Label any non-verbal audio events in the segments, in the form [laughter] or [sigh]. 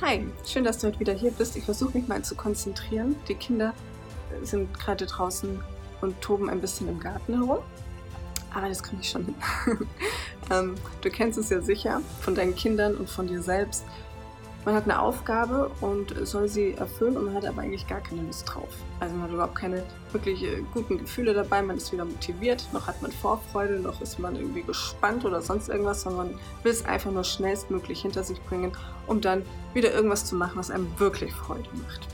Hi, schön, dass du heute wieder hier bist. Ich versuche mich mal zu konzentrieren. Die Kinder sind gerade draußen und toben ein bisschen im Garten herum. Aber das kriege ich schon hin. [laughs] ähm, du kennst es ja sicher von deinen Kindern und von dir selbst. Man hat eine Aufgabe und soll sie erfüllen und man hat aber eigentlich gar keine Lust drauf. Also man hat überhaupt keine wirklich äh, guten Gefühle dabei, man ist weder motiviert, noch hat man Vorfreude, noch ist man irgendwie gespannt oder sonst irgendwas, sondern man will es einfach nur schnellstmöglich hinter sich bringen, um dann wieder irgendwas zu machen, was einem wirklich Freude macht.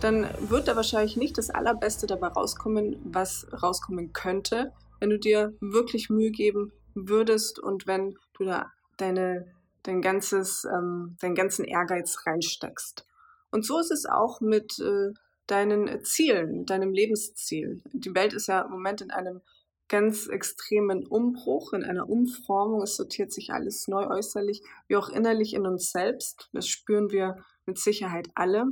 Dann wird da wahrscheinlich nicht das Allerbeste dabei rauskommen, was rauskommen könnte, wenn du dir wirklich Mühe geben würdest und wenn du da deine dein ganzes, ähm, deinen ganzen Ehrgeiz reinsteckst. Und so ist es auch mit äh, deinen Zielen, deinem Lebensziel. Die Welt ist ja im Moment in einem ganz extremen Umbruch, in einer Umformung. Es sortiert sich alles neu äußerlich, wie auch innerlich in uns selbst. Das spüren wir mit Sicherheit alle.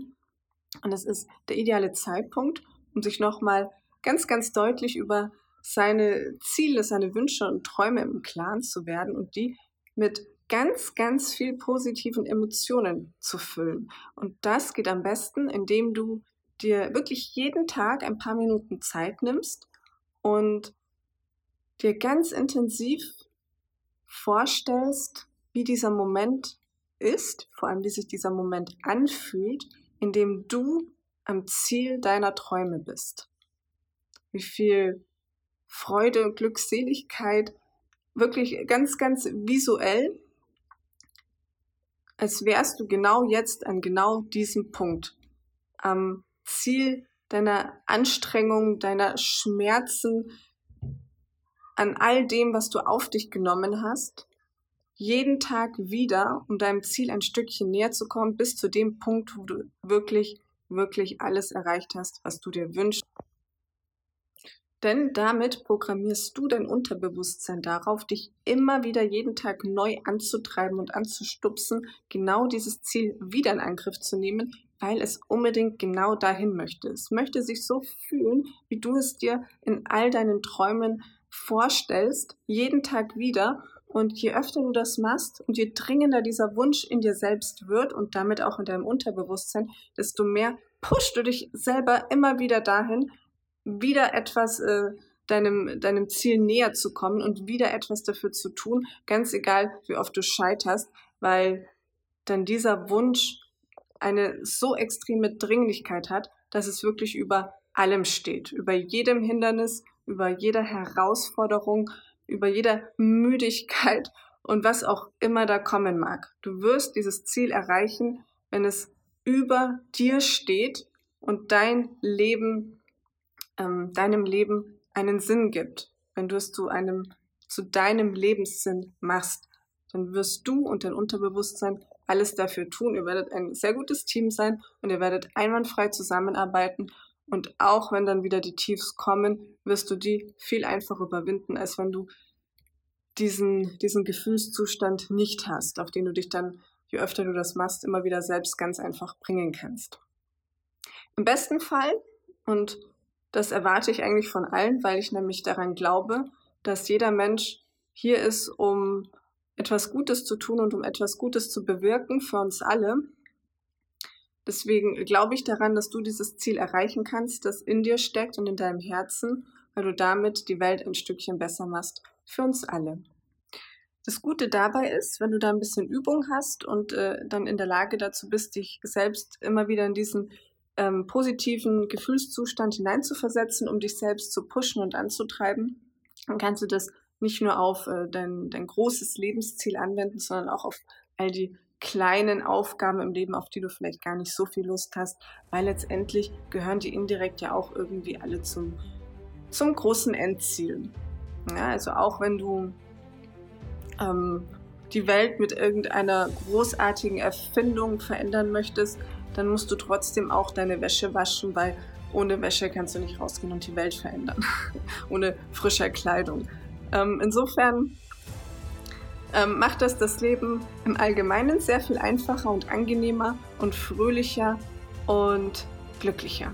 Und es ist der ideale Zeitpunkt, um sich nochmal ganz, ganz deutlich über seine Ziele, seine Wünsche und Träume im Klaren zu werden und die mit ganz, ganz viel positiven Emotionen zu füllen. Und das geht am besten, indem du dir wirklich jeden Tag ein paar Minuten Zeit nimmst und dir ganz intensiv vorstellst, wie dieser Moment ist, vor allem wie sich dieser Moment anfühlt, in dem du am Ziel deiner Träume bist. Wie viel Freude und Glückseligkeit wirklich ganz, ganz visuell als wärst du genau jetzt an genau diesem Punkt am Ziel deiner Anstrengung, deiner Schmerzen, an all dem, was du auf dich genommen hast, jeden Tag wieder, um deinem Ziel ein Stückchen näher zu kommen, bis zu dem Punkt, wo du wirklich, wirklich alles erreicht hast, was du dir wünschst. Denn damit programmierst du dein Unterbewusstsein darauf, dich immer wieder jeden Tag neu anzutreiben und anzustupsen, genau dieses Ziel wieder in Angriff zu nehmen, weil es unbedingt genau dahin möchte. Es möchte sich so fühlen, wie du es dir in all deinen Träumen vorstellst, jeden Tag wieder. Und je öfter du das machst und je dringender dieser Wunsch in dir selbst wird und damit auch in deinem Unterbewusstsein, desto mehr pusht du dich selber immer wieder dahin, wieder etwas äh, deinem, deinem Ziel näher zu kommen und wieder etwas dafür zu tun, ganz egal, wie oft du scheiterst, weil dann dieser Wunsch eine so extreme Dringlichkeit hat, dass es wirklich über allem steht, über jedem Hindernis, über jeder Herausforderung, über jeder Müdigkeit und was auch immer da kommen mag. Du wirst dieses Ziel erreichen, wenn es über dir steht und dein Leben ähm, deinem Leben einen Sinn gibt, wenn du es zu einem, zu deinem Lebenssinn machst, dann wirst du und dein Unterbewusstsein alles dafür tun. Ihr werdet ein sehr gutes Team sein und ihr werdet einwandfrei zusammenarbeiten. Und auch wenn dann wieder die Tiefs kommen, wirst du die viel einfacher überwinden, als wenn du diesen, diesen Gefühlszustand nicht hast, auf den du dich dann, je öfter du das machst, immer wieder selbst ganz einfach bringen kannst. Im besten Fall, und das erwarte ich eigentlich von allen, weil ich nämlich daran glaube, dass jeder Mensch hier ist, um etwas Gutes zu tun und um etwas Gutes zu bewirken für uns alle. Deswegen glaube ich daran, dass du dieses Ziel erreichen kannst, das in dir steckt und in deinem Herzen, weil du damit die Welt ein Stückchen besser machst für uns alle. Das Gute dabei ist, wenn du da ein bisschen Übung hast und äh, dann in der Lage dazu bist, dich selbst immer wieder in diesen ähm, positiven Gefühlszustand hineinzuversetzen, um dich selbst zu pushen und anzutreiben, dann kannst du das nicht nur auf äh, dein, dein großes Lebensziel anwenden, sondern auch auf all die kleinen Aufgaben im Leben, auf die du vielleicht gar nicht so viel Lust hast, weil letztendlich gehören die indirekt ja auch irgendwie alle zum, zum großen Endziel. Ja, also auch wenn du ähm, die Welt mit irgendeiner großartigen Erfindung verändern möchtest, dann musst du trotzdem auch deine Wäsche waschen, weil ohne Wäsche kannst du nicht rausgehen und die Welt verändern. [laughs] ohne frische Kleidung. Ähm, insofern ähm, macht das das Leben im Allgemeinen sehr viel einfacher und angenehmer und fröhlicher und glücklicher.